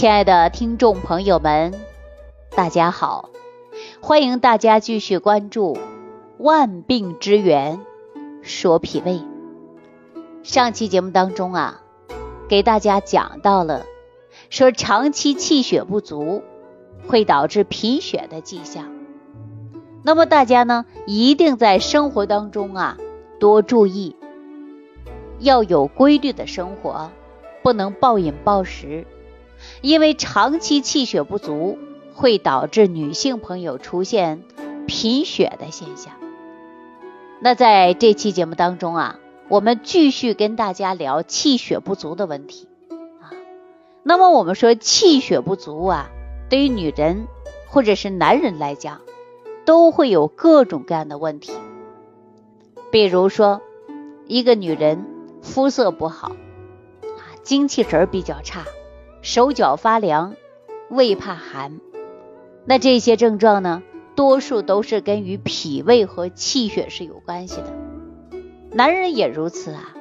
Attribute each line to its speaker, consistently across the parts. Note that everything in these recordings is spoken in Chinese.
Speaker 1: 亲爱的听众朋友们，大家好，欢迎大家继续关注《万病之源说脾胃》。上期节目当中啊，给大家讲到了说长期气血不足会导致贫血的迹象。那么大家呢，一定在生活当中啊多注意，要有规律的生活，不能暴饮暴食。因为长期气血不足会导致女性朋友出现贫血的现象。那在这期节目当中啊，我们继续跟大家聊气血不足的问题啊。那么我们说气血不足啊，对于女人或者是男人来讲，都会有各种各样的问题。比如说，一个女人肤色不好啊，精气神比较差。手脚发凉，胃怕寒，那这些症状呢，多数都是跟与脾胃和气血是有关系的。男人也如此啊，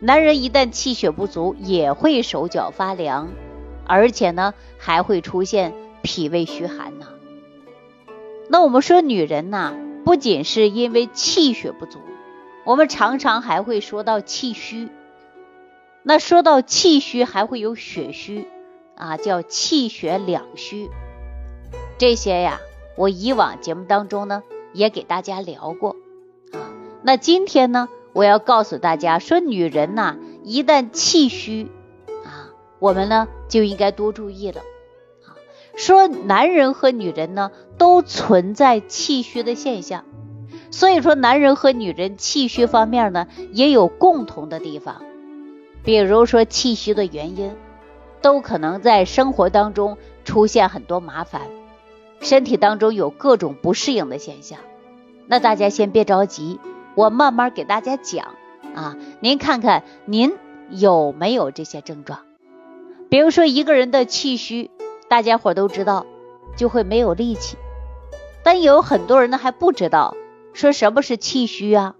Speaker 1: 男人一旦气血不足，也会手脚发凉，而且呢，还会出现脾胃虚寒呢。那我们说女人呐，不仅是因为气血不足，我们常常还会说到气虚。那说到气虚，还会有血虚啊，叫气血两虚。这些呀，我以往节目当中呢也给大家聊过啊。那今天呢，我要告诉大家说，女人呐，一旦气虚啊，我们呢就应该多注意了啊。说男人和女人呢都存在气虚的现象，所以说男人和女人气虚方面呢也有共同的地方。比如说气虚的原因，都可能在生活当中出现很多麻烦，身体当中有各种不适应的现象。那大家先别着急，我慢慢给大家讲啊。您看看您有没有这些症状？比如说一个人的气虚，大家伙都知道就会没有力气，但有很多人呢还不知道说什么是气虚啊。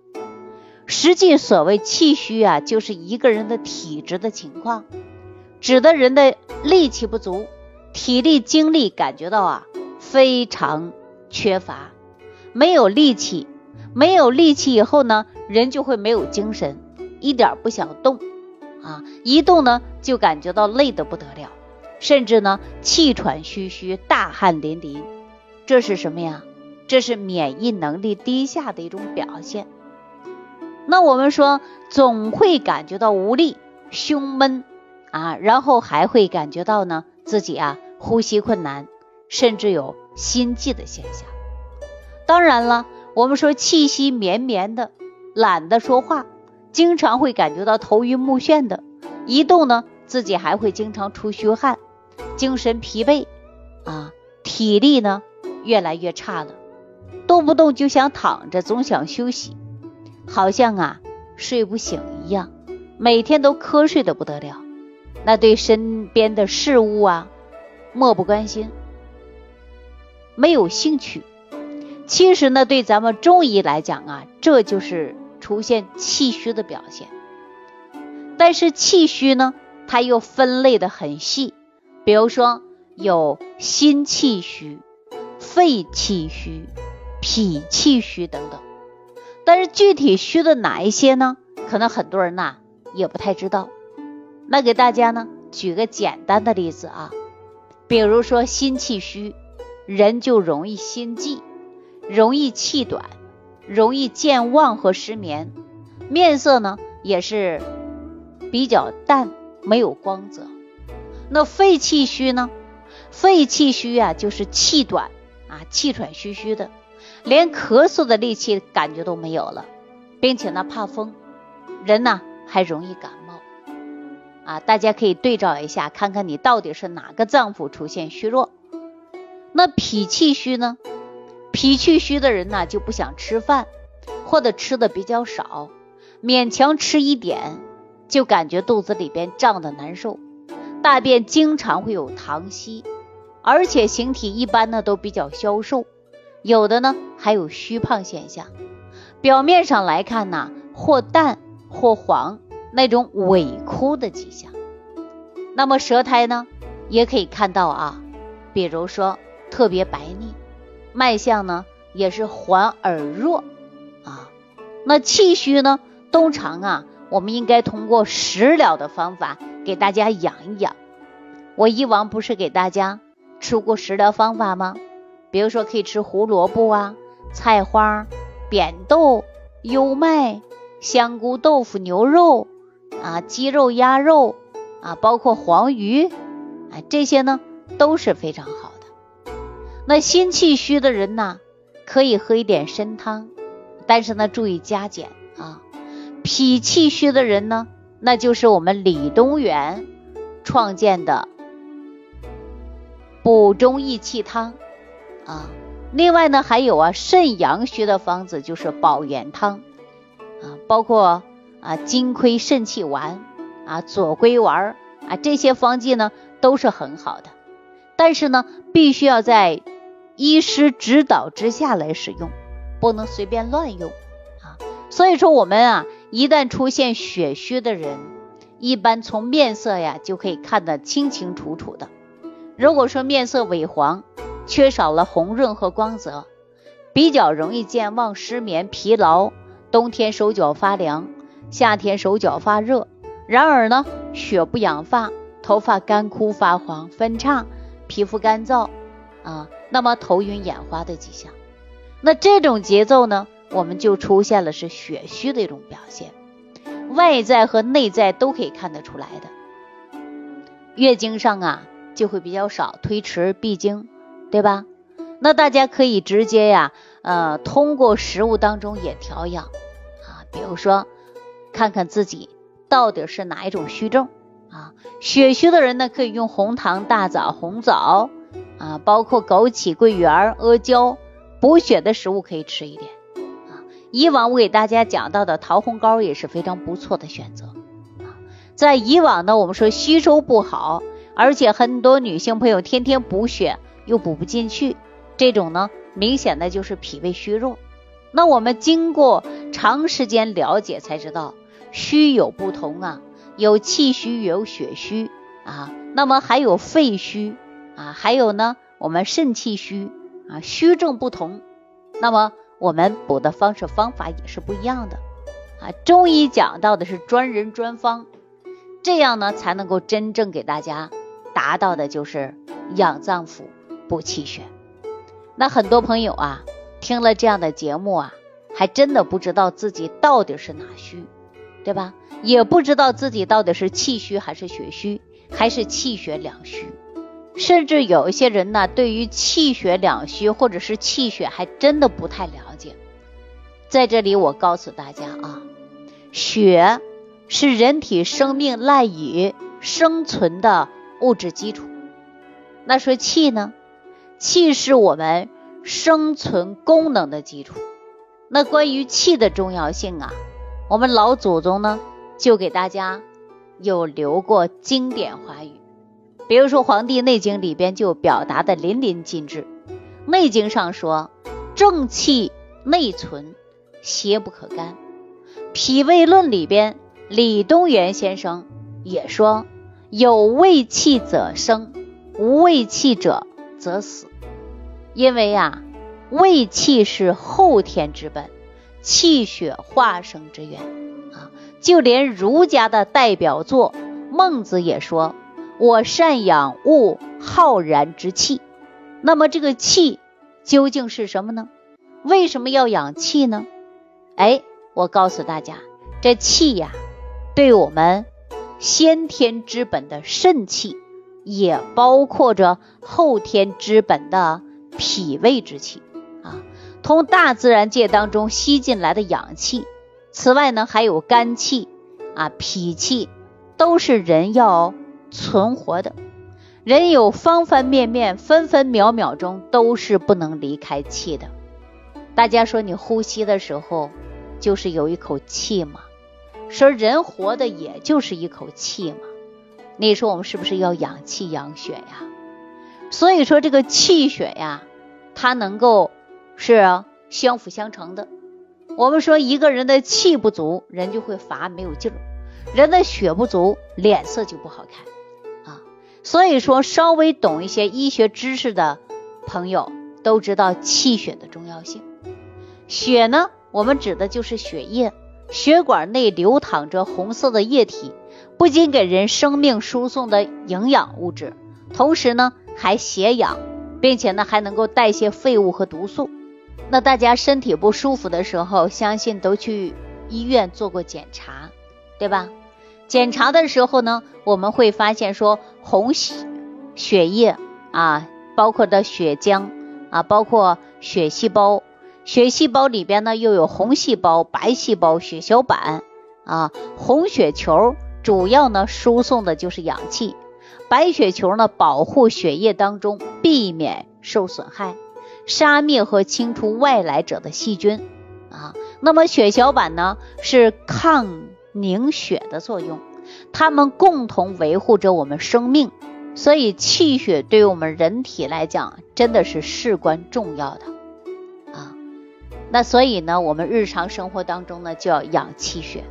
Speaker 1: 实际所谓气虚啊，就是一个人的体质的情况，指的人的力气不足，体力精力感觉到啊非常缺乏，没有力气，没有力气以后呢，人就会没有精神，一点不想动。啊，一动呢就感觉到累得不得了，甚至呢气喘吁吁、大汗淋漓，这是什么呀？这是免疫能力低下的一种表现。那我们说总会感觉到无力、胸闷啊，然后还会感觉到呢自己啊呼吸困难，甚至有心悸的现象。当然了，我们说气息绵绵的，懒得说话，经常会感觉到头晕目眩的，一动呢自己还会经常出虚汗，精神疲惫啊，体力呢越来越差了，动不动就想躺着，总想休息。好像啊睡不醒一样，每天都瞌睡的不得了。那对身边的事物啊漠不关心，没有兴趣。其实呢，对咱们中医来讲啊，这就是出现气虚的表现。但是气虚呢，它又分类的很细，比如说有心气虚、肺气虚、脾气虚等等。但是具体虚的哪一些呢？可能很多人呐也不太知道。那给大家呢举个简单的例子啊，比如说心气虚，人就容易心悸，容易气短，容易健忘和失眠，面色呢也是比较淡，没有光泽。那肺气虚呢？肺气虚啊，就是气短啊，气喘吁吁的。连咳嗽的力气感觉都没有了，并且呢怕风，人呢还容易感冒啊！大家可以对照一下，看看你到底是哪个脏腑出现虚弱。那脾气虚呢？脾气虚的人呢就不想吃饭，或者吃的比较少，勉强吃一点就感觉肚子里边胀的难受，大便经常会有溏稀，而且形体一般呢都比较消瘦。有的呢还有虚胖现象，表面上来看呢，或淡或黄，那种萎枯的迹象。那么舌苔呢也可以看到啊，比如说特别白腻，脉象呢也是缓而弱啊。那气虚呢，通常啊，我们应该通过食疗的方法给大家养一养。我以往不是给大家出过食疗方法吗？比如说可以吃胡萝卜啊、菜花、扁豆、优麦、香菇、豆腐、牛肉啊、鸡肉、鸭肉啊，包括黄鱼，啊，这些呢都是非常好的。那心气虚的人呢，可以喝一点参汤，但是呢注意加减啊。脾气虚的人呢，那就是我们李东垣创建的。补中益气汤啊，另外呢还有啊肾阳虚的方子就是保元汤啊，包括啊金匮肾气丸啊左归丸啊这些方剂呢都是很好的，但是呢必须要在医师指导之下来使用，不能随便乱用啊。所以说我们啊一旦出现血虚的人，一般从面色呀就可以看得清清楚楚的。如果说面色萎黄，缺少了红润和光泽，比较容易健忘、失眠、疲劳，冬天手脚发凉，夏天手脚发热。然而呢，血不养发，头发干枯发黄、分叉，皮肤干燥啊，那么头晕眼花的迹象。那这种节奏呢，我们就出现了是血虚的一种表现，外在和内在都可以看得出来的。月经上啊。就会比较少，推迟闭经，对吧？那大家可以直接呀，呃，通过食物当中也调养啊，比如说看看自己到底是哪一种虚症啊。血虚的人呢，可以用红糖、大枣、红枣啊，包括枸杞、桂圆、阿胶，补血的食物可以吃一点啊。以往我给大家讲到的桃红膏也是非常不错的选择啊。在以往呢，我们说吸收不好。而且很多女性朋友天天补血又补不进去，这种呢明显的就是脾胃虚弱。那我们经过长时间了解才知道，虚有不同啊，有气虚，有血虚啊，那么还有肺虚啊，还有呢我们肾气虚啊，虚症不同，那么我们补的方式方法也是不一样的啊。中医讲到的是专人专方，这样呢才能够真正给大家。达到的就是养脏腑、补气血。那很多朋友啊，听了这样的节目啊，还真的不知道自己到底是哪虚，对吧？也不知道自己到底是气虚还是血虚，还是气血两虚。甚至有一些人呢，对于气血两虚或者是气血还真的不太了解。在这里，我告诉大家啊，血是人体生命赖以生存的。物质基础，那说气呢？气是我们生存功能的基础。那关于气的重要性啊，我们老祖宗呢就给大家有留过经典话语，比如说《黄帝内经》里边就表达的淋漓尽致。《内经》上说：“正气内存，邪不可干。”《脾胃论》里边李东垣先生也说。有胃气者生，无胃气者则死。因为啊，胃气是后天之本，气血化生之源啊。就连儒家的代表作《孟子》也说：“我善养物浩然之气。”那么这个气究竟是什么呢？为什么要养气呢？哎，我告诉大家，这气呀，对我们。先天之本的肾气，也包括着后天之本的脾胃之气啊，从大自然界当中吸进来的氧气。此外呢，还有肝气啊、脾气，都是人要存活的。人有方方面面、分分秒秒钟都是不能离开气的。大家说，你呼吸的时候就是有一口气吗？说人活的也就是一口气嘛，你说我们是不是要养气养血呀？所以说这个气血呀，它能够是相辅相成的。我们说一个人的气不足，人就会乏没有劲儿；人的血不足，脸色就不好看啊。所以说，稍微懂一些医学知识的朋友都知道气血的重要性。血呢，我们指的就是血液，血管内流淌着红色的液体，不仅给人生命输送的营养物质，同时呢还携氧，并且呢还能够代谢废物和毒素。那大家身体不舒服的时候，相信都去医院做过检查，对吧？检查的时候呢，我们会发现说红血血液啊，包括的血浆啊，包括血细胞，血细胞里边呢又有红细胞、白细胞、血小板啊，红血球主要呢输送的就是氧气，白血球呢保护血液当中避免受损害，杀灭和清除外来者的细菌啊，那么血小板呢是抗。凝血的作用，它们共同维护着我们生命，所以气血对于我们人体来讲真的是事关重要的啊。那所以呢，我们日常生活当中呢就要养气血，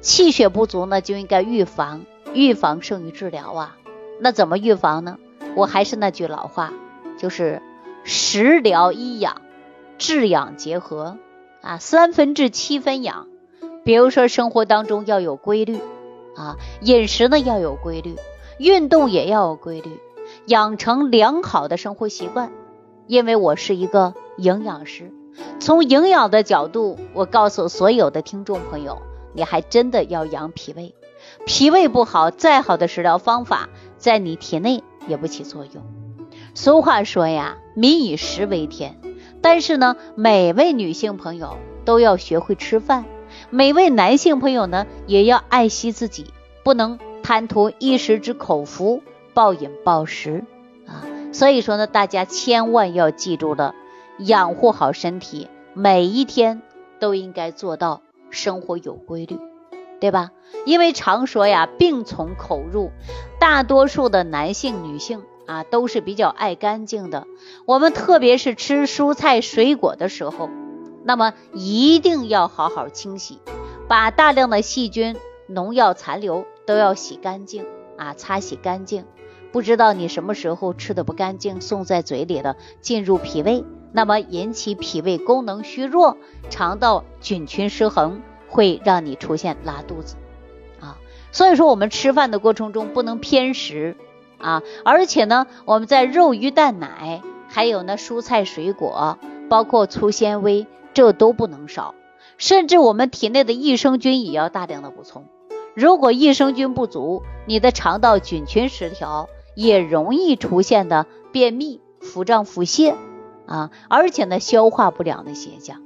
Speaker 1: 气血不足呢就应该预防，预防胜于治疗啊。那怎么预防呢？我还是那句老话，就是食疗一养，治养结合啊，三分治七分养。比如说，生活当中要有规律啊，饮食呢要有规律，运动也要有规律，养成良好的生活习惯。因为我是一个营养师，从营养的角度，我告诉所有的听众朋友，你还真的要养脾胃。脾胃不好，再好的食疗方法在你体内也不起作用。俗话说呀，民以食为天，但是呢，每位女性朋友都要学会吃饭。每位男性朋友呢，也要爱惜自己，不能贪图一时之口福，暴饮暴食啊！所以说呢，大家千万要记住了，养护好身体，每一天都应该做到生活有规律，对吧？因为常说呀，病从口入，大多数的男性、女性啊，都是比较爱干净的。我们特别是吃蔬菜水果的时候。那么一定要好好清洗，把大量的细菌、农药残留都要洗干净啊，擦洗干净。不知道你什么时候吃的不干净，送在嘴里了，进入脾胃，那么引起脾胃功能虚弱，肠道菌群失衡，会让你出现拉肚子啊。所以说，我们吃饭的过程中不能偏食啊，而且呢，我们在肉、鱼、蛋、奶，还有呢蔬菜、水果，包括粗纤维。这都不能少，甚至我们体内的益生菌也要大量的补充。如果益生菌不足，你的肠道菌群失调，也容易出现的便秘、腹胀、腹泻啊，而且呢消化不良的现象。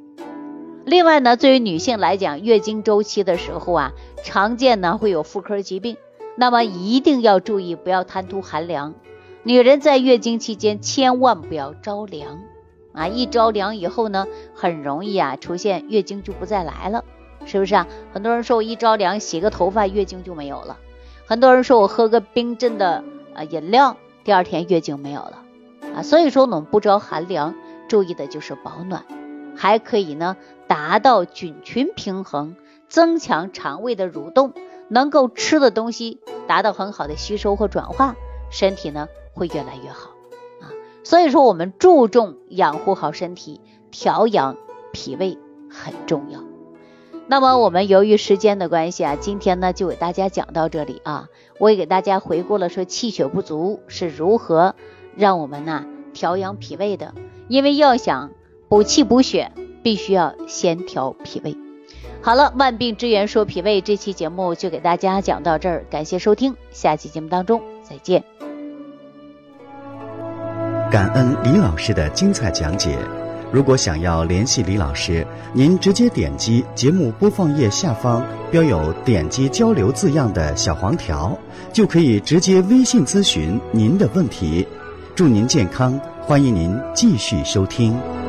Speaker 1: 另外呢，对于女性来讲，月经周期的时候啊，常见呢会有妇科疾病，那么一定要注意，不要贪图寒凉。女人在月经期间千万不要着凉。啊，一着凉以后呢，很容易啊出现月经就不再来了，是不是啊？很多人说我一着凉洗个头发，月经就没有了；很多人说我喝个冰镇的啊饮料，第二天月经没有了啊。所以说我们不着寒凉，注意的就是保暖，还可以呢达到菌群平衡，增强肠胃的蠕动，能够吃的东西达到很好的吸收和转化，身体呢会越来越好啊。所以说，我们注重养护好身体，调养脾胃很重要。那么，我们由于时间的关系啊，今天呢就给大家讲到这里啊。我也给大家回顾了说气血不足是如何让我们呢调养脾胃的。因为要想补气补血，必须要先调脾胃。好了，万病之源说脾胃这期节目就给大家讲到这儿，感谢收听，下期节目当中再见。
Speaker 2: 感恩李老师的精彩讲解。如果想要联系李老师，您直接点击节目播放页下方标有“点击交流”字样的小黄条，就可以直接微信咨询您的问题。祝您健康，欢迎您继续收听。